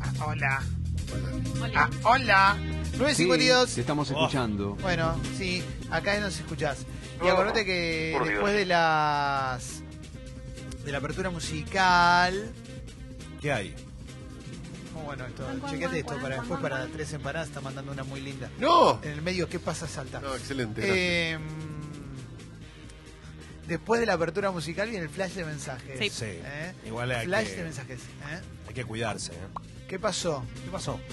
Ah, hola. Oli. Ah, hola. 952. Sí, te estamos escuchando. Bueno, sí, acá nos escuchás. Y Oh, acordate que por después Dios. de las de la apertura musical, ¿Qué hay? oh, bueno, esto, chequete esto para después para tres empanadas está mandando una muy linda. ¡No! En el medio, ¿qué pasa salta? No, excelente. gracias. Después de la apertura musical viene el flash de mensajes. Sí. Sí. ¿Eh? Igual hay Flash que, de mensajes. ¿eh? hay que cuidarse. ¿eh? ¿Qué pasó? ¿Qué pasó?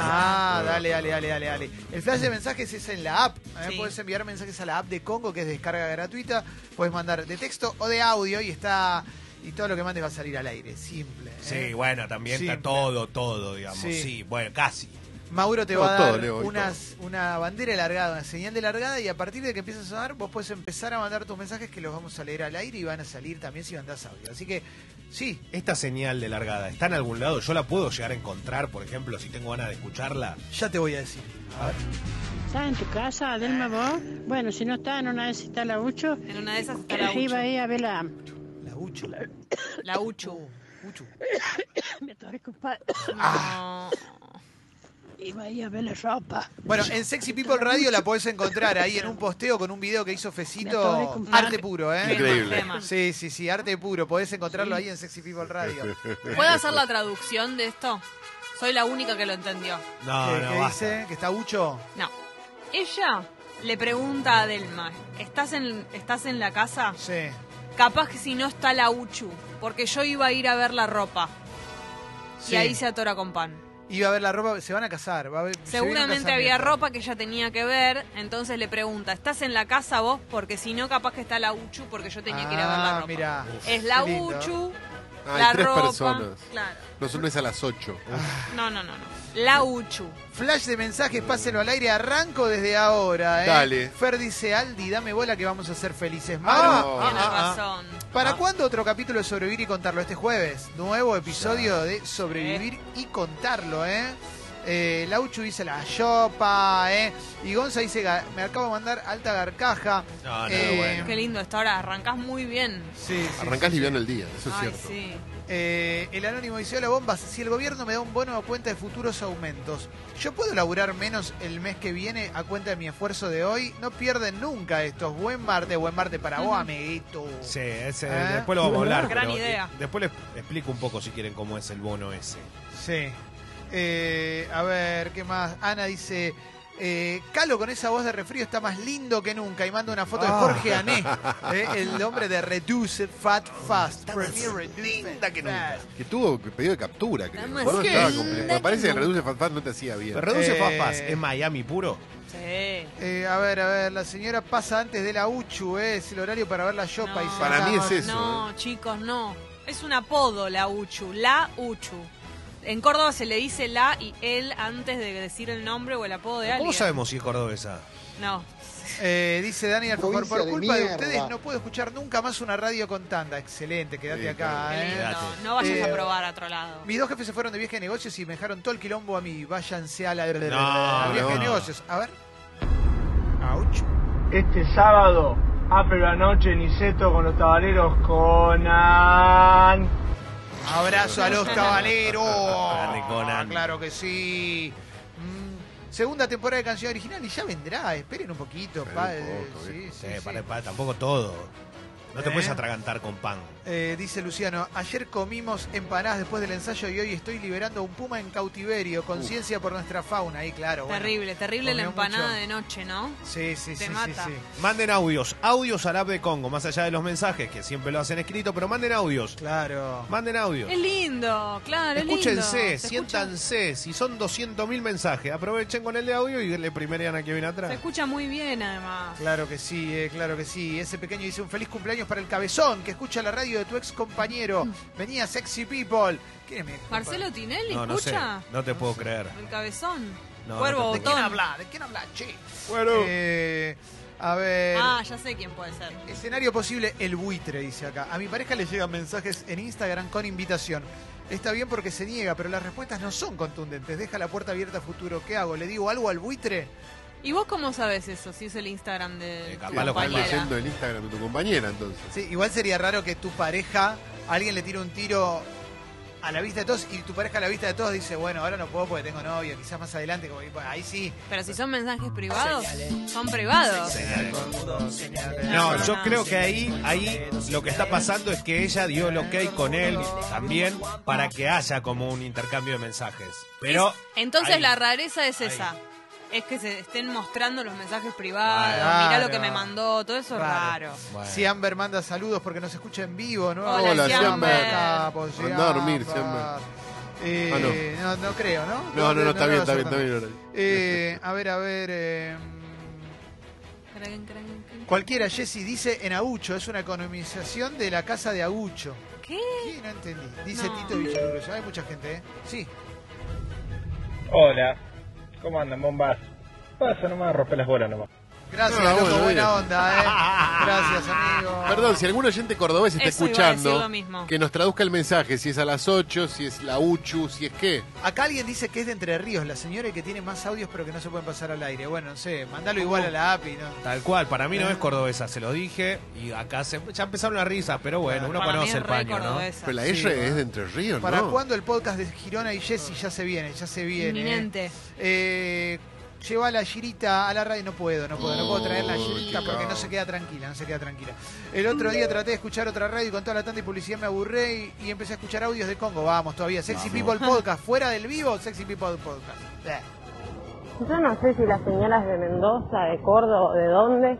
Ah, dale, dale, dale, dale, dale. El flash de mensajes es en la app. ¿eh? Sí. Puedes enviar mensajes a la app de Congo, que es descarga gratuita. Puedes mandar de texto o de audio y está y todo lo que mandes va a salir al aire. Simple. ¿eh? Sí, bueno, también Simple. está todo, todo, digamos. Sí. Sí, bueno, casi. Mauro te va a dar Leo, y unas, una bandera de largada, una señal de largada y a partir de que empiece a sonar vos puedes empezar a mandar tus mensajes que los vamos a leer al aire y van a salir también si mandás audio. Así que sí, Esta señal de largada, ¿está en algún lado? ¿Yo la puedo llegar a encontrar, por ejemplo, si tengo ganas de escucharla? ya te voy a decir. A ver. ¿Estás en tu casa, Adelma, vos? Bueno, si no está, en una vez está la Ucho. En una de esas está la Iba Uchu. ahí a ver la... La Ucho. La Uchu. Ucho. Me atoré, compadre. Ah. No. Iba ahí a ver la ropa. Bueno, en Sexy People Radio la podés encontrar ahí en un posteo con un video que hizo Me Fecito. Arte puro, ¿eh? Increíble. Sí, sí, sí, arte puro. Podés encontrarlo ahí en Sexy People Radio. ¿Puedo hacer la traducción de esto? Soy la única que lo entendió. No, ¿Qué, no, qué dice? ¿Que está Ucho? No. Ella le pregunta a Adelma, ¿estás en, ¿estás en la casa? Sí. Capaz que si no está la Uchu, porque yo iba a ir a ver la ropa. sí. Y ahí se atora con pan. Iba a ver la ropa, se van a casar. Va a haber- se Seguramente había ropa que ella tenía que ver, entonces le pregunta, ¿estás en la casa vos? Porque si no, capaz que está la Uchu, porque yo tenía que ir a ver la Ah, ropa. mirá. Es la. Uchu, Hay la tres ropa. personas. Claro. No, son es a las 8. No, no, no, no. La Uchu. Flash de mensajes, pásenlo al aire, arranco desde ahora, ¿eh? Dale. Fer dice, Aldi, dame bola que vamos a ser felices. Ah, Maru, Tienes ah, ah. razón. ¿para ah. cuándo otro capítulo de Sobrevivir y Contarlo? Este jueves, nuevo episodio de Sobrevivir y Contarlo, ¿eh? Eh, Lauchu dice la chopa, ¿eh? Y Gonza dice, "Ga- me acabo de mandar alta garcaja. No, no, Eh, bueno. Qué lindo está ahora, arrancás muy bien. Sí, sí, Arrancás sí, liviano el día, eso es Ay, cierto. sí. Eh, el anónimo dice, hola bombas, si el gobierno me da un bono a cuenta de futuros aumentos, ¿yo puedo laburar menos el mes que viene a cuenta de mi esfuerzo de hoy? No pierden nunca estos. Buen martes, buen martes para vos, amiguito. Sí, ese- ¿Eh? después lo vamos a hablar. Gran pero, idea. eh, después les explico un poco si quieren cómo es el bono ese. Sí. Eh, a ver, ¿qué más? Ana dice, eh, Calo con esa voz de refrío está más lindo que nunca y manda una foto de Ah. Jorge Ané, eh, el hombre de Reduce Fat Fast. Está más linda que nunca. Fast. Que tuvo pedido de captura, creo. Está más Bueno, linda estaba que completo. Me parece que nunca. Reduce Fat Fat no te hacía bien. Pero reduce Eh, papas, ¿es Miami puro? Sí. Eh, a ver, a ver, la señora pasa antes de la Uchu, eh, es el horario para ver la Yopa. No. dice Para mí es eso, No, chicos, no. Es un apodo la Uchu, la Uchu. En Córdoba se le dice la y él antes de decir el nombre o el apodo de alguien. ¿Cómo sabemos si es cordobesa? No. Eh, dice Dani Alfajor, por de culpa de, ustedes no puedo escuchar nunca más una radio con tanda. Excelente, quédate Sí, acá. Qué eh. lindo. No vayas Eh, a probar a otro lado. Mis dos jefes se fueron de viaje de negocios y me dejaron todo el quilombo a mí. Váyanse a la No, a viaje de negocios. A ver. Ouch. Este sábado, apre la noche, Niceto con los tabaleros Conan. Abrazo a los caballeros. Conan. Claro que sí. Mm, segunda temporada de canción original y ya vendrá. Esperen un poquito. Esperen pa- un eh, poco, sí, sí, Sí, sí. para- para- tampoco todo. No te ¿Eh? puedes atragantar con pan. Eh, dice Luciano, ayer comimos empanadas después del ensayo y hoy estoy liberando a un puma en cautiverio. Conciencia por nuestra fauna. Ahí, claro. bueno. terrible, terrible la empanada mucho. de noche, ¿no? Sí, sí, Te sí, mata. sí, sí. Manden audios, audios al app de Congo, más allá de los mensajes, que siempre lo hacen escrito, pero manden audios. Claro. Manden audios. Es lindo, claro, es lindo. Escúchense, Se siéntanse. Si son 200.000 mensajes, aprovechen con el de audio y le primerean a quien viene Escucha, se atrás. escucha muy bien, además. Claro que sí, eh, claro que sí. Ese pequeño dice un feliz cumpleaños para el cabezón que escucha la radio de tu ex compañero. Venía Sexy People. ¿Quién es mi ex Marcelo Tinelli, No, no sé, ¿escucha? no te puedo creer. El cabezón. No, Cuervo no te ¿De quién botón. habla? ¿De quién habla? Che. Bueno. Eh, a ver. Ah, ya sé quién puede ser. Escenario posible, el buitre, dice acá. A mi pareja le llegan mensajes en Instagram con invitación. Está bien porque se niega, pero las respuestas no son contundentes. Deja la puerta abierta a futuro. ¿Qué hago? ¿Le digo algo al buitre? ¿Y vos cómo sabes eso? Si es el Instagram de Eh, tu capaz Lo estás compañera. leyendo el Instagram de tu compañera, entonces. Sí, igual sería raro que tu pareja, alguien le tire un tiro a la vista de todos y tu pareja a la vista de todos dice, bueno, ahora no puedo porque tengo novio, quizás más adelante, como, ahí sí. Pero si son mensajes privados, son privados. No, no, yo creo que ahí, ahí lo que está pasando es que ella dio el ok con él también para que haya como un intercambio de mensajes. Pero Entonces ahí- la rareza es Ahí. esa. Es que se estén mostrando los mensajes privados, Claro. mirá lo que me mandó, todo eso es Claro. raro. Bueno. Si Amber manda saludos porque nos escucha en vivo, ¿no? Hola, Hola, Siamber. Siamber. Capo, Anda a dormir, Siamber. Eh, no. no, creo, ¿no? No, no, no, está bien, está bien, está bien. Eh, a ver, a ver. eh, cualquiera, Jessy dice en Agucho, es una economización de la casa de Agucho. ¿Qué? ¿Qué? No entendí. Dice No. Tito Villaluro. Hay mucha gente, ¿eh? Sí. Hola, ¿cómo andan, bombas? Pasa nomás, rompe las bolas nomás. Gracias, loco, bueno, buena bien. onda, ¿eh? Gracias, amigo. Perdón, si algún oyente cordobés está Eso escuchando, que nos traduzca el mensaje, si es a las 8, si es la UCHU, si es qué. Acá alguien dice que es de Entre Ríos, la señora y que tiene más audios pero que no se pueden pasar al aire. Bueno, no sé, mandalo igual a la API, ¿no? Tal cual, para mí no es cordobesa, se lo dije y acá se, ya empezaron las risas, pero bueno, uno Para mí conoce es el paño, ¿no? Pero la R es de Entre Ríos, ¿Para ¿no? cuándo el podcast de Girona y Jessy ya se viene? Ya se viene. ¿eh? Inminente. Eh, lleva a la girita a la radio, no puedo, no puedo, no puedo traer la girita porque no se queda tranquila, no se queda tranquila. El otro día traté de escuchar otra radio y con toda la tanta y publicidad me aburré y, y empecé a escuchar audios de Congo. Vamos, todavía. Sexy People Podcast, fuera del vivo, Sexy People Podcast. Eh. Yo no sé si la señora es de Mendoza, de Córdoba o de dónde,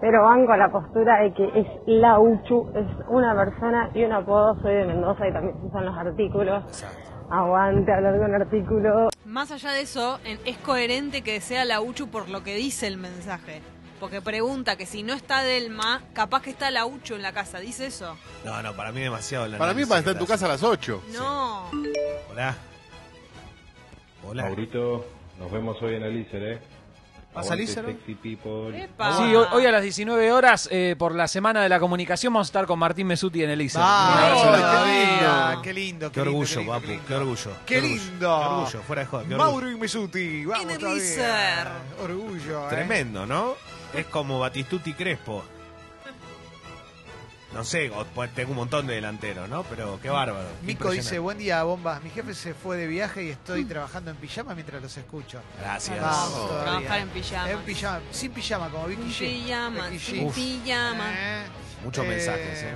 pero van con la postura de que es la Uchu, es una persona y un apodo. Soy de Mendoza y también se usan los artículos. Aguante hablar con artículos. Más allá de eso, es coherente que sea la Uchu por lo que dice el mensaje. Porque pregunta que si no está Delma, capaz que está la Uchu en la casa. ¿Dice eso? No, no, para mí demasiado. el Para mí para estar en tu casa a las 8. No. Hola. Hola. Maurito, nos vemos hoy en Elícer, ¿eh? ¿Vas Aguante, a? Sexy People. Epa. Sí, hoy, hoy a las 19 horas, eh, por la Semana de la Comunicación, vamos a estar con Martín Mesuti en el ISA. Lindo. Qué lindo, Qué orgullo, papu, qué orgullo. Qué orgullo, lindo. Qué orgullo, fuera de joda, qué orgullo. Mauro y Mesuti, vamos En el. Orgullo, ¿eh? Tremendo, ¿no? Es como Batistuti Crespo. No sé, pues tengo un montón de delanteros, ¿no? Pero qué bárbaro. Mico dice, buen día, bombas. Mi jefe se fue de viaje y estoy trabajando en pijama mientras los escucho. Gracias. Vamos. Trabajar en pijama. En pijama, sin pijama, como Vicky En G. pijama, sin pijama. Eh, Muchos eh, mensajes, ¿eh?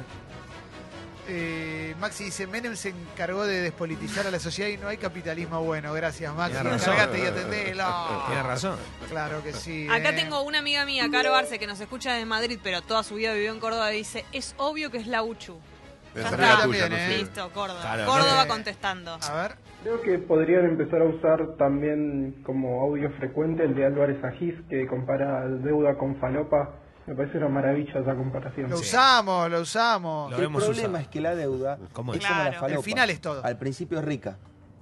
Eh, Maxi dice, Menem se encargó de despolitizar a la sociedad y no hay capitalismo bueno. Gracias, Maxi. Encargate y atendelo. Tienes razón. Claro que sí. Acá eh. tengo una amiga mía, Caro Arce, que nos escucha desde Madrid, pero toda su vida vivió en Córdoba, y dice, es obvio que es la Uchu. Ya la está. tuya, no ¿eh? Listo, Córdoba. Claro, Córdoba no. contestando. A ver. Creo que podrían empezar a usar también como audio frecuente el de Álvarez Agis, que compara deuda con falopa. Me parece una maravilla esa comparación. Lo usamos, lo usamos. Lo El hemos problema usado. es que la deuda ¿Cómo es es? como la Claro, falopa. el final es todo. Al principio es rica,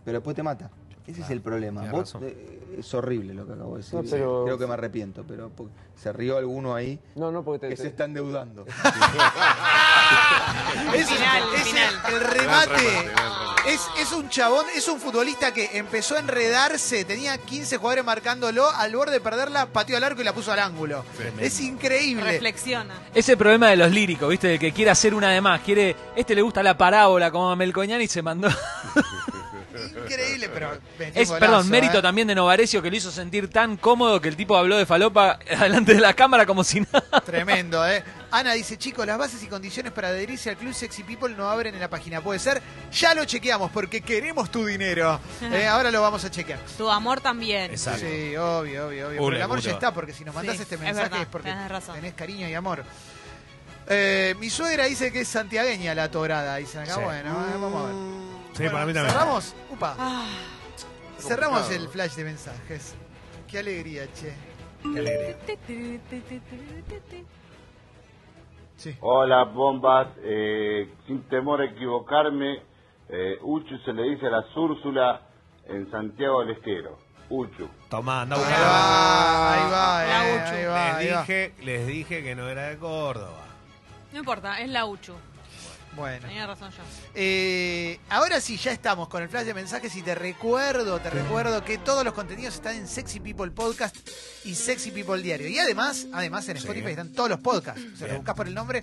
pero después te mata. Ese es el problema. Vos, razón. eh, es horrible lo que acabo de decir. No, pero- Creo que me arrepiento, pero se rió alguno ahí No, no, porque te, que te- se está endeudando. Es, Final, es final. el, remate. es un chabón, es un futbolista que empezó a enredarse, tenía 15 jugadores marcándolo, al borde de perderla, pateó al arco y la puso al ángulo. Es increíble. Reflexiona. Ese problema de los líricos, ¿viste? De que quiere hacer una de más. Quiere, este le gusta la parábola como a Melcoñán y se mandó. Increíble, pero Es, perdón, mérito ¿eh? también de Novarecio que lo hizo sentir tan cómodo que el tipo habló de falopa delante de la cámara como si nada. Tremendo, ¿eh? Ana dice, chicos, las bases y condiciones para adherirse al Club Sexy People no abren en la página. ¿Puede ser? Ya lo chequeamos porque queremos tu dinero. Eh, ahora lo vamos a chequear. Tu amor también. Exacto. Sí, obvio, obvio, obvio. Pero el amor ya está, porque si nos mandás Sí, este es mensaje es, verdad, porque tenés razón. tenés cariño y amor. Eh, mi suegra dice que es santiagueña la torada, dicen acá. Sí. Bueno, eh, vamos a ver. Sí, Bueno, para mí también. ¿Cerramos? Upa. Ah, Cerramos complicado. el flash de mensajes. Qué alegría, che. Qué alegría. Sí. Hola, bombas. Eh, sin temor a equivocarme, eh, Uchu se le dice a la Úrsula en Santiago del Estero. Uchu. Tomá, anda Ahí va, ahí va, La eh, Uchu. ahí va, ahí Les va. dije, les dije que no era de Córdoba. no importa, es la Uchu. Bueno. Tenía razón yo. Eh, ahora sí, ya estamos con el flash de mensajes y te recuerdo, te recuerdo que todos los contenidos están en Sexy People Podcast y Sexy People Diario. Y además, además en Sí. Spotify están todos los podcasts. O sea, lo buscas por el nombre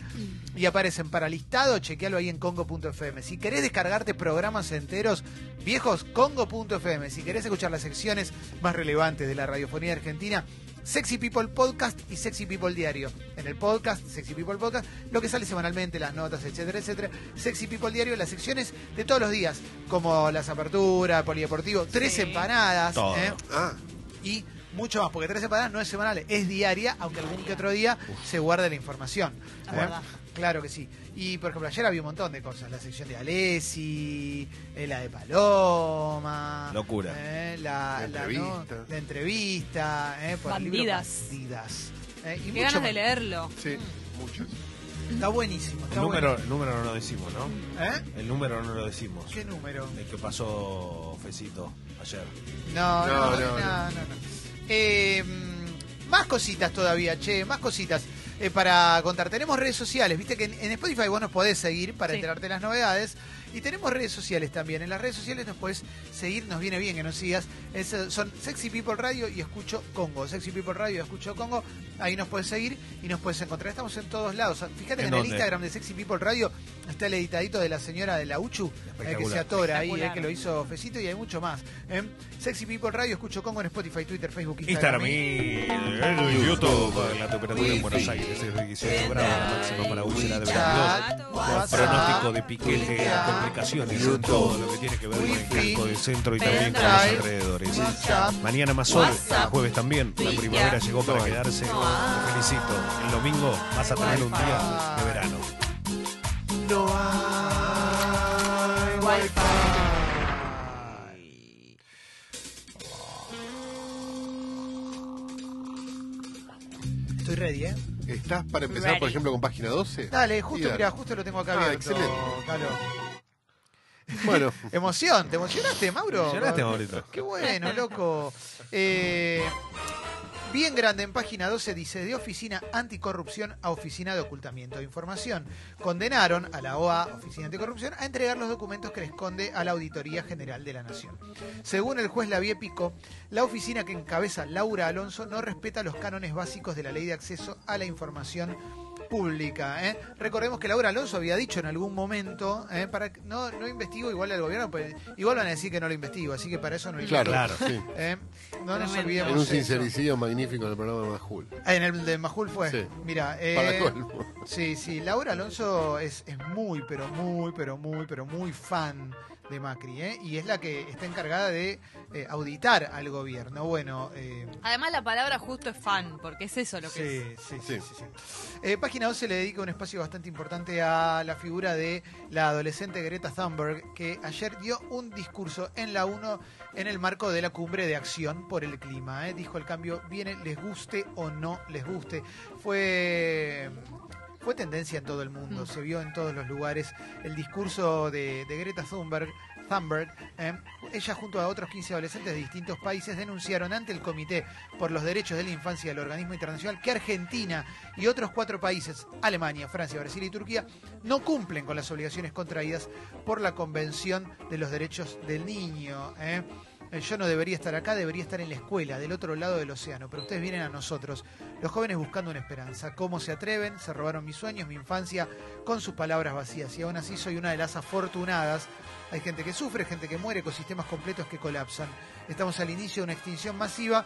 y aparecen para listado, chequealo ahí en congo.fm. Si querés descargarte programas enteros, viejos, congo.fm. Si querés escuchar las secciones más relevantes de la radiofonía argentina, Sexy People Podcast y Sexy People Diario. En el podcast, Sexy People Podcast, lo que sale semanalmente, las notas, etcétera, etcétera. Sexy People Diario, las secciones de todos los días, como las aperturas, polideportivo, tres empanadas. Todo. ¿eh? Ah, y mucho más, porque tres empanadas no es semanal, es diaria, aunque algún que otro día se guarde la información. ¿eh? verdad. Claro que sí. Y por ejemplo, ayer había un montón de cosas. La sección de Alessi, eh, la de Paloma. Locura. eh, la, La la, entrevista. ¿no? La entrevista. eh, por el libro Bandidas. Eh, y Qué mucho ganas más. de leerlo. sí, muchos. Está buenísimo. El Está número, el número no lo decimos, ¿no? ¿Eh? El número no lo decimos. ¿Qué número? El que pasó Fecito ayer. No, no, No, no, no, no. Más cositas todavía, che, más cositas eh, para contar. Tenemos redes sociales, viste que en, en Spotify vos nos podés seguir para Sí. enterarte de las novedades. Y tenemos redes sociales también. En las redes sociales nos podés seguir, nos viene bien que nos sigas. Es, eh, son Sexy People Radio y Escucho Congo. Sexy People Radio y Escucho Congo. Ahí nos podés seguir y nos podés encontrar. Estamos en todos lados. Fíjate que ¿En en el? Instagram de Sexy People Radio está el editadito de la señora de la Uchu, eh, que se atora ahí, eh, que lo hizo Fecito y hay mucho más. ¿eh? Sexy People Radio, escucho Congo en Spotify, Twitter, Facebook, Instagram. Instagram y YouTube. La temperatura en Buenos Aires es de 18 grados, la máxima para será de 22. WeChat, WhatsApp, Pronóstico de piquete, complicaciones en todo lo que tiene que ver con el casco del centro y también con los alrededores. Mañana más sol, jueves también. La primavera llegó para quedarse. Te felicito. El domingo vas a tener un día de verano. No hay Wi-Fi. Estoy ready, ¿eh? ¿Estás para empezar, por ejemplo, con página 12? Dale, justo, mirá, justo lo tengo acá Ah, abierto. excelente. Calo. Bueno, Emoción, ¿te emocionaste, Mauro? Emocionaste, Maurito. Qué bueno, loco. Eh, bien grande en página 12 dice de oficina anticorrupción a oficina de ocultamiento de información. Condenaron a la OA, Oficina Anticorrupción, a entregar los documentos que le esconde a la Auditoría General de la Nación. Según el juez Lavie Pico, la oficina que encabeza Laura Alonso no respeta los cánones básicos de la ley de acceso a la información pública. ¿eh? Recordemos que Laura Alonso había dicho en algún momento, ¿eh? para que- no, no investigo igual al gobierno, pues igual van a decir que no lo investigo, así que para eso no claro, Claro. sí. ¿eh? No nos Tremendo. olvidemos En un eso. sincericidio magnífico en el programa de Majul. Ah, En el de Majul fue. Sí. Mira, eh, Para colmo. sí, sí, Laura Alonso es, es muy, pero muy, pero muy, pero muy fan de Macri, ¿eh? Y es la que está encargada de eh, auditar al gobierno. Bueno, eh, Además, la palabra justo es fan, porque es eso lo que es. Sí, sí, sí. sí, sí. Eh, Página 12 le dedica un espacio bastante importante a la figura de la adolescente Greta Thunberg, que ayer dio un discurso en la 1 en el marco de la cumbre de acción por el clima. ¿eh? Dijo el cambio viene, les guste o no les guste. Fue. Fue tendencia en todo el mundo, Mm. se vio en todos los lugares el discurso de, de Greta Thunberg, Thunberg eh, ella junto a otros 15 adolescentes de distintos países denunciaron ante el Comité por los Derechos de la Infancia del Organismo Internacional que Argentina y otros cuatro países, Alemania, Francia, Brasil y Turquía, no cumplen con las obligaciones contraídas por la Convención de los Derechos del Niño. ¿eh? Eh, Yo no debería estar acá, debería estar en la escuela, del otro lado del océano, pero ustedes vienen a nosotros, los jóvenes buscando una esperanza. ¿Cómo se atreven? Se robaron mis sueños, mi infancia, con sus palabras vacías. Y aún así soy una de las afortunadas. Hay gente que sufre, gente que muere, ecosistemas completos que colapsan. Estamos al inicio de una extinción masiva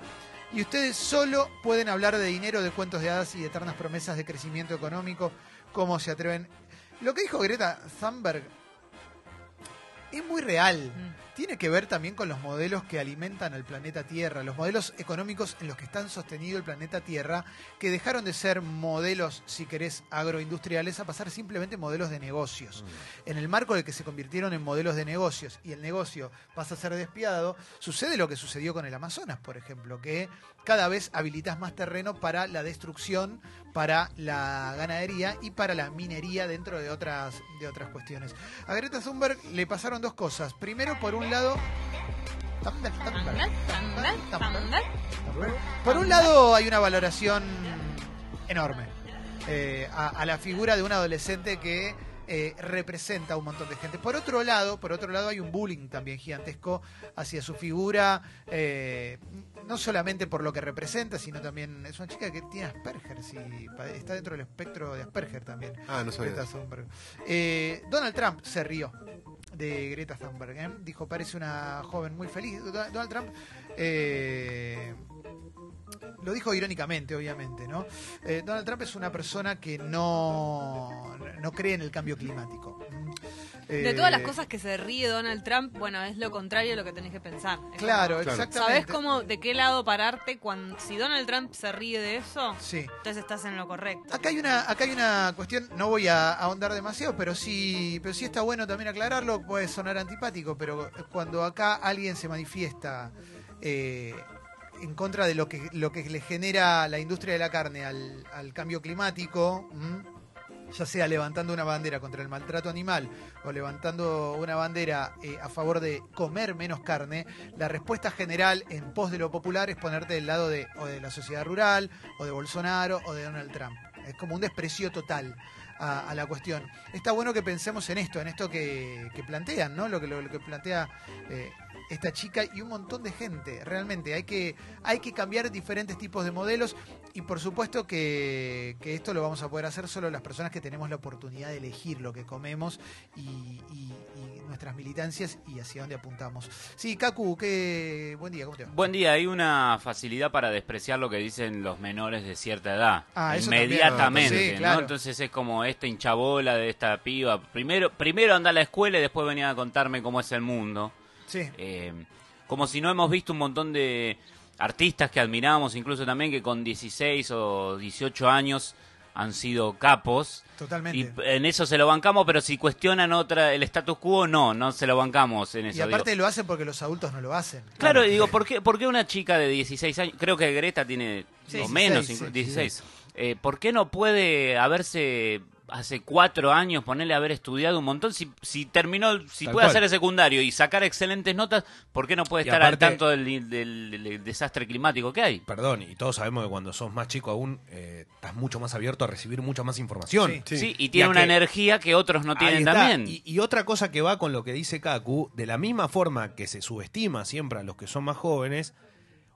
y ustedes solo pueden hablar de dinero, de cuentos de hadas y de eternas promesas de crecimiento económico. ¿Cómo se atreven? Lo que dijo Greta Thunberg es muy real. Mm. Tiene que ver también con los modelos que alimentan al planeta Tierra, los modelos económicos en los que están sostenido el planeta Tierra, que dejaron de ser modelos, si querés, agroindustriales, a pasar simplemente modelos de negocios. En el marco de que se convirtieron en modelos de negocios y el negocio pasa a ser despiadado, sucede lo que sucedió con el Amazonas, por ejemplo, que cada vez habilitas más terreno para la destrucción, para la ganadería y para la minería dentro de otras, de otras cuestiones. A Greta Thunberg le pasaron dos cosas. Primero, por un lado... Por un lado hay una valoración enorme eh, a, a la figura de un adolescente que eh, representa a un montón de gente. Por otro lado, por otro lado hay un bullying también gigantesco hacia su figura, eh, no solamente por lo que representa, sino también es una chica que tiene Asperger, sí, pa- está dentro del espectro de Asperger también. Ah, no sabía. Eh, Donald Trump se rió de Greta Thunberg. ¿eh? Dijo, parece una joven muy feliz. Do- Donald Trump eh, lo dijo irónicamente, obviamente, ¿no? Eh, Donald Trump es una persona que no, no cree en el cambio climático. De Eh, todas las cosas que se ríe Donald Trump, bueno, es lo contrario de lo que tenés que pensar. Es Claro, como- exactamente. ¿Sabés cómo, de qué lado pararte cuando si Donald Trump se ríe de eso? Sí. Entonces estás en lo correcto. Acá hay una, acá hay una cuestión, no voy a ahondar demasiado, pero sí, pero sí está bueno también aclararlo, puede sonar antipático, pero cuando acá alguien se manifiesta eh, en contra de lo que, lo que le genera la industria de la carne al, al cambio climático, ¿m? Ya sea levantando una bandera contra el maltrato animal o levantando una bandera eh, a favor de comer menos carne, la respuesta general en pos de lo popular es ponerte del lado de, o de la sociedad rural, o de Bolsonaro, o de Donald Trump. Es como un desprecio total a, la cuestión. Está bueno que pensemos en esto, en esto que, plantean, ¿no? Lo que, lo que plantea eh, esta chica y un montón de gente. Realmente hay que, hay que cambiar diferentes tipos de modelos y por supuesto que, que esto lo vamos a poder hacer solo las personas que tenemos la oportunidad de elegir lo que comemos y, y- y nuestras militancias y hacia dónde apuntamos. Sí, Kaku, qué buen día, ¿cómo te va? Buen día, hay una facilidad para despreciar lo que dicen los menores de cierta edad. Ah, también. Inmediatamente, ¿no? Entonces es como esta hinchabola de esta piba. Primero, primero anda a la escuela y después venía a contarme cómo es el mundo. Sí. Eh, como si no hemos visto un montón de artistas que admiramos, incluso también que con 16 o 18 años han sido capos. Totalmente. Y en eso se lo bancamos, pero si cuestionan otra el status quo, no, no se lo bancamos en eso. Y aparte digo. lo hacen porque los adultos no lo hacen. Claro, y digo, ¿por qué, por qué una chica de 16 años, creo que Greta tiene Sí, o 16, menos, sí, inclu- sí. 16, eh, ¿por qué no puede haberse hace cuatro años ponerle a haber estudiado un montón? Si, si terminó, si Tal puede cual. hacer el secundario y sacar excelentes notas, ¿por qué no puede Y estar al tanto del, del- del desastre climático que hay? Perdón, y todos sabemos que cuando sos más chico aún eh, estás mucho más abierto a recibir mucha más información. Sí, Sí, y tiene una que- energía que otros no tienen también. Y, y otra cosa que va con lo que dice Kaku, de la misma forma que se subestima siempre a los que son más jóvenes,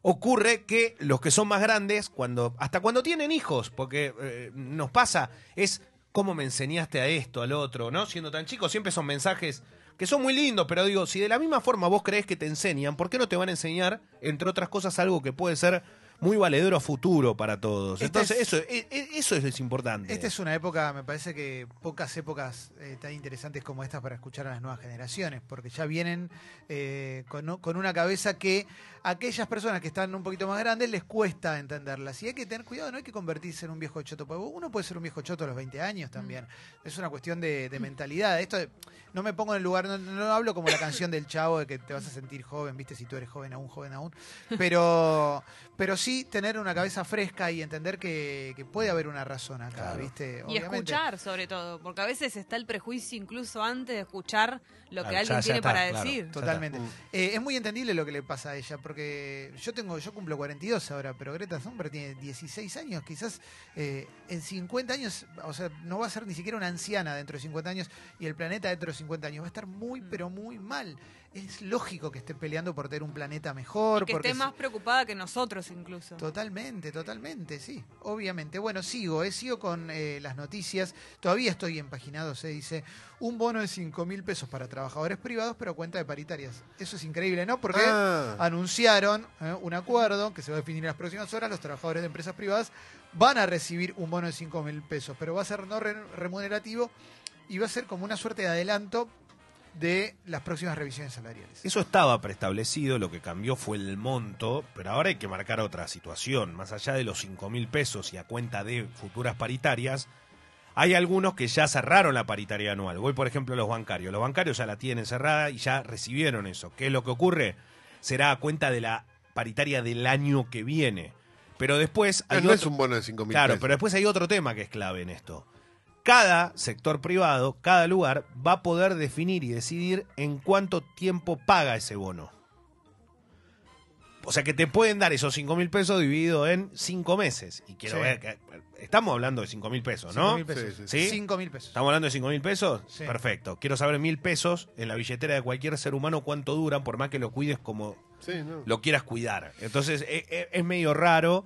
ocurre que los que son más grandes, cuando hasta cuando tienen hijos, porque eh, nos pasa, es cómo me enseñaste a esto, al otro, ¿no? Siendo tan chicos, siempre son mensajes que son muy lindos, pero digo, si de la misma forma vos crees que te enseñan, ¿por qué no te van a enseñar, entre otras cosas, algo que puede ser muy valedero a futuro para todos? Este Entonces, es- eso, e- e- eso es importante. Esta es una época, me parece que pocas épocas eh, tan interesantes como estas para escuchar a las nuevas generaciones, porque ya vienen eh, con, con una cabeza que a aquellas personas que están un poquito más grandes les cuesta entenderlas. Y hay que tener cuidado, no hay que convertirse en un viejo choto, porque uno puede ser un viejo choto a los 20 años también. Es una cuestión de, de mentalidad. Esto de- no me pongo en el lugar, no, no hablo como la canción del chavo de que te vas a sentir joven, viste, si tú eres joven aún, joven aún. Pero, pero sí tener una cabeza fresca y entender que, que puede haber una razón acá, viste. Y escuchar, sobre todo, porque a veces está el prejuicio incluso antes de escuchar lo que Claro, alguien ya- ya tiene está, para claro, decir. Totalmente. Eh, es muy entendible lo que le pasa a ella, porque yo tengo, yo cumplo 42 ahora, pero Greta Thunberg tiene 16 años, quizás eh, en 50 años, o sea, no va a ser ni siquiera una anciana dentro de 50 años, y el planeta dentro de 50 años va a estar muy, pero muy mal. Es lógico que esté peleando por tener un planeta mejor, Y que porque esté más preocupada que nosotros incluso. Totalmente, totalmente, sí, obviamente. Bueno, sigo, eh, sigo con eh, las noticias. Todavía estoy empaginado, se dice, un bono de 5 mil pesos para trabajadores privados, pero cuenta de paritarias. Eso es increíble, ¿no? Porque Ah. anunciaron eh, un acuerdo que se va a definir en las próximas horas. Los trabajadores de empresas privadas van a recibir un bono de 5 mil pesos, pero va a ser no re- remunerativo y va a ser como una suerte de adelanto de las próximas revisiones salariales. Eso estaba preestablecido, lo que cambió fue el monto, pero ahora hay que marcar otra situación. Más allá de los 5 mil pesos y a cuenta de futuras paritarias, hay algunos que ya cerraron la paritaria anual. Voy, por ejemplo, a los bancarios. Los bancarios ya la tienen cerrada y ya recibieron eso. ¿Qué es lo que ocurre? Será a cuenta de la paritaria del año que viene. Pero después... Hay no otro- es un bono de 5 mil Claro, pesos. pero después hay otro tema que es clave en esto. Cada sector privado, cada lugar, va a poder definir y decidir en cuánto tiempo paga ese bono. O sea que te pueden dar esos 5 mil pesos dividido en 5 meses. Y quiero Sí. ver que. Estamos hablando de 5 mil pesos, ¿no? 5.000 pesos. Sí, sí. 5.000 pesos. ¿Estamos hablando de 5 mil pesos? Sí. Perfecto. Quiero saber mil pesos en la billetera de cualquier ser humano cuánto duran, por más que lo cuides como Sí, no. lo quieras cuidar. Entonces e- e- es, medio raro.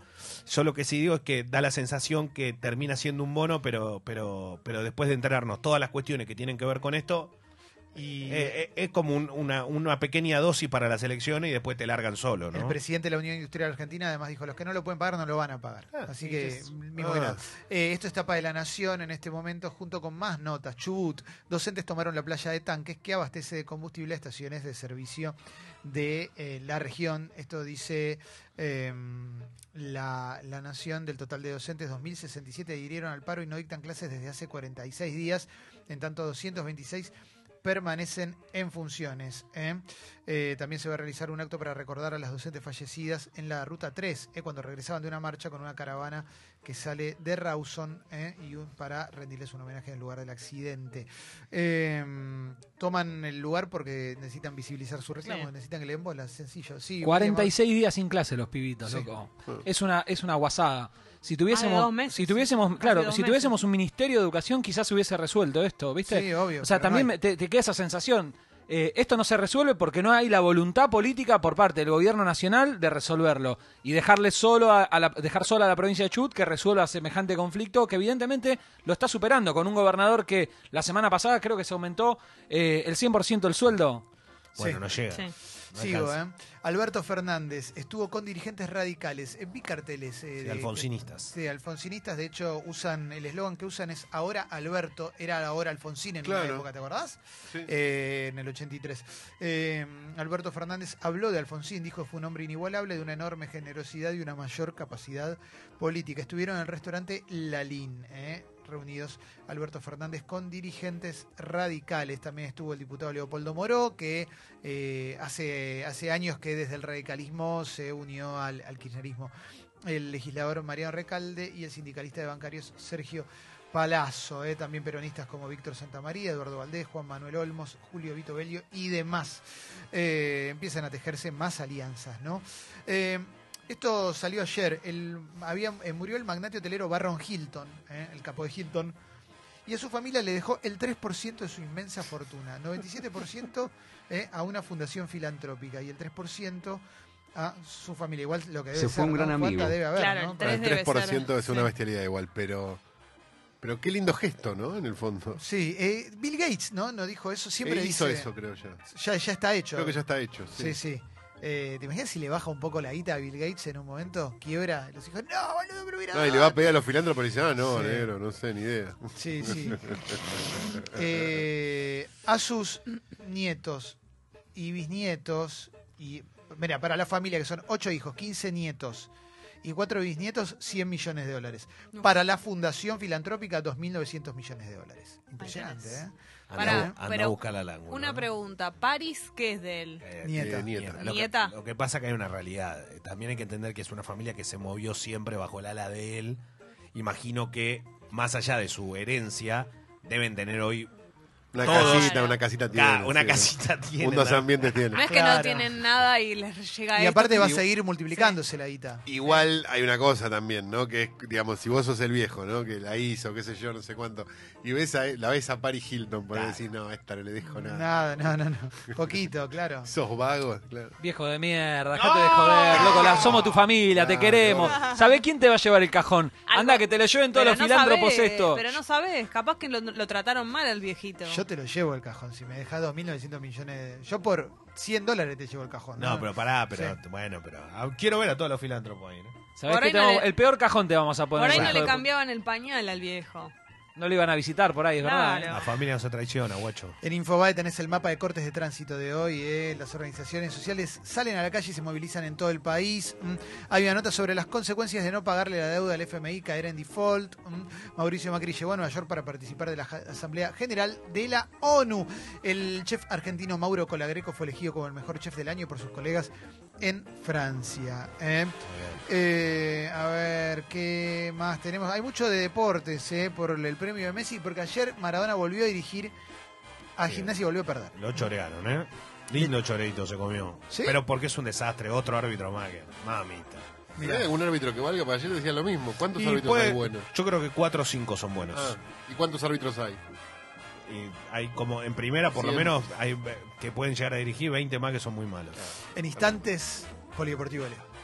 Yo lo que sí digo es que da la sensación que termina siendo un bono, pero, pero, pero después de enterarnos todas las cuestiones que tienen que ver con esto, Y eh, eh, es como un- una, una pequeña dosis para las elecciones y después te largan solo, el ¿no? presidente de la Unión Industrial Argentina además dijo, los que no lo pueden pagar no lo van a pagar. Así sí, que, es- mismo ah. que. Eh, esto es tapa de la Nación en este momento junto con más notas. Chubut, docentes tomaron la playa de Tanques que abastece de combustible a estaciones de servicio de eh, la región. Esto dice eh, la, la Nación del total de docentes, 2.067 adhirieron al paro y no dictan clases desde hace 46 días. En tanto, 226 permanecen en funciones. ¿eh? Eh, también se va a realizar un acto para recordar a las docentes fallecidas en la ruta 3, ¿eh? cuando regresaban de una marcha con una caravana que sale de Rawson ¿eh? y un- para rendirles un homenaje en el lugar del accidente. Eh, toman el lugar porque necesitan visibilizar su reclamo, Sí. necesitan que le den bola, sencillo. Sí, 46 días sin clase los pibitos, Sí. loco. Es una, es una guasada. Si tuviésemos, meses, si tuviésemos, claro, si meses. tuviésemos un ministerio de educación, quizás se hubiese resuelto esto, ¿viste? Sí, obvio, O sea, no también te, te queda esa sensación. Eh, esto no se resuelve porque no hay la voluntad política por parte del gobierno nacional de resolverlo y dejarle solo a, a la, dejar sola a la provincia de Chubut que resuelva semejante conflicto que evidentemente lo está superando con un gobernador que la semana pasada creo que se aumentó eh, el 100% el sueldo. Bueno, Sí. no llega. Sí. Sigo. ¿eh? Alberto Fernández estuvo con dirigentes radicales. Vi carteles. eh, Sí, de- alfonsinistas. Sí, alfonsinistas. De hecho, usan el eslogan que usan es ahora Alberto. Era ahora Alfonsín en una Claro. época, ¿te acordás? Sí. Eh, en el 83. Eh, Alberto Fernández habló de Alfonsín, dijo que fue un hombre inigualable, de una enorme generosidad y una mayor capacidad política. Estuvieron en el restaurante Lalín, ¿eh? Reunidos Alberto Fernández con dirigentes radicales. También estuvo el diputado Leopoldo Moró, que eh, hace, hace años que desde el radicalismo se unió al, kirchnerismo. El legislador Mariano Recalde y el sindicalista de bancarios Sergio Palazzo, eh, también peronistas como Víctor Santamaría, Eduardo Valdés, Juan Manuel Olmos, Julio Vito Bello y demás. Eh, empiezan a tejerse más alianzas, ¿no? Esto salió ayer. El, había, eh, murió el magnate hotelero Barron Hilton, eh, el capo de Hilton, y a su familia le dejó el 3% de su inmensa fortuna, 97% eh, a una fundación filantrópica y el 3% a su familia. Igual lo que debe Se ser, fue un gran ¿Cuánta amigo. debe haber, Claro, ¿no? el Para el Tres debe 3% es una sí. bestialidad igual, pero pero qué lindo gesto, ¿no? En el fondo. Sí, eh, Bill Gates, ¿no? ¿No dijo eso? Siempre Él hizo dice- eso, creo ya. Ya, ya está hecho. Creo que ya está hecho. Sí, Sí. sí. Eh, ¿Te imaginas si le baja un poco la guita a Bill Gates en un momento? Quiebra. Los hijos, no, boludo, pero mira. No, y le va a pedir a los filántropos y dice, ah, no, Sí. negro, no sé, ni idea. Sí, sí. Eh, a sus nietos y bisnietos, y mira, para la familia que son 8 hijos, 15 nietos y 4 bisnietos, 100 millones de dólares. No. Para la Fundación Filantrópica, 2.900 millones de dólares. Impresionante. ¿eh? Anda, Pará, a- anda pero a buscar al ángulo. Una ¿no? pregunta. ¿Paris qué es de él? Eh, Nieta. Eh, nieta. Lo que- Nieta. Lo que, pasa que hay una realidad. Eh, También hay que entender que es una familia que se movió siempre bajo el ala de él. Imagino que, más allá de su herencia, deben tener hoy Una Todos. casita, una casita tiene. Claro, una sí. casita tiene, Un dos ¿no? ambientes tiene. No es que Claro. no tienen nada y les llega Y esto. aparte va a seguir multiplicándose la guita. Igual hay una cosa también, ¿no? Que es, digamos, si vos sos el viejo, ¿no? Que la hizo, qué sé yo, no sé cuánto. Y ves a, la ves a Paris Hilton, por Claro. decir, no, a esta no le dejo nada. Nada, no, no, no. Poquito, claro. Sos vagos, claro. Viejo de mierda, dejate de joder, loco, la- somos tu familia, te queremos. ¿Sabés quién te va a llevar el cajón? Anda, que te lo lleven todos Pero los no filántropos sabés, esto. Pero no sabes, capaz que lo, lo trataron mal al viejito. Yo te lo llevo el cajón. Si me dejas 2.900 millones de... Yo por 100 dólares te llevo el cajón. No, pero pará, pero Sí. bueno, pero ah, quiero ver a todos los filántropos ahí, ¿no? ¿Sabés Por qué ahí no le- El peor cajón te vamos a poner. Por ahí no le cambiaban el pañal al viejo. No le iban a visitar por ahí, es verdad. Claro. ¿eh? La familia no se traiciona, guacho. En Infobae tenés el mapa de cortes de tránsito de hoy. eh. Las organizaciones sociales salen a la calle y se movilizan en todo el país. Mm. Hay una nota sobre las consecuencias de no pagarle la deuda al FMI, caer en default. Mm. Mauricio Macri llegó a Nueva York para participar de la Asamblea General de la ONU. El chef argentino Mauro Colagreco fue elegido como el mejor chef del año por sus colegas en Francia. eh. Eh, a ver, ¿qué más tenemos? Hay mucho de deportes eh, por el premio de Messi, porque ayer Maradona volvió a dirigir a Sí. Gimnasia y volvió a perder. Lo chorearon, ¿eh? Lindo choreito se comió. ¿Sí? Pero porque es un desastre, otro árbitro más que. Mamita. ¿Hay algún árbitro que valga? Para ayer decía lo mismo. ¿Cuántos Y árbitros puede- hay buenos? Yo creo que cuatro o cinco son buenos. Ah, ¿Y cuántos árbitros hay? Y hay como en primera, por lo menos, hay eh, que pueden llegar a dirigir 20 más que son muy malos. En instantes, Polideportivo Leo.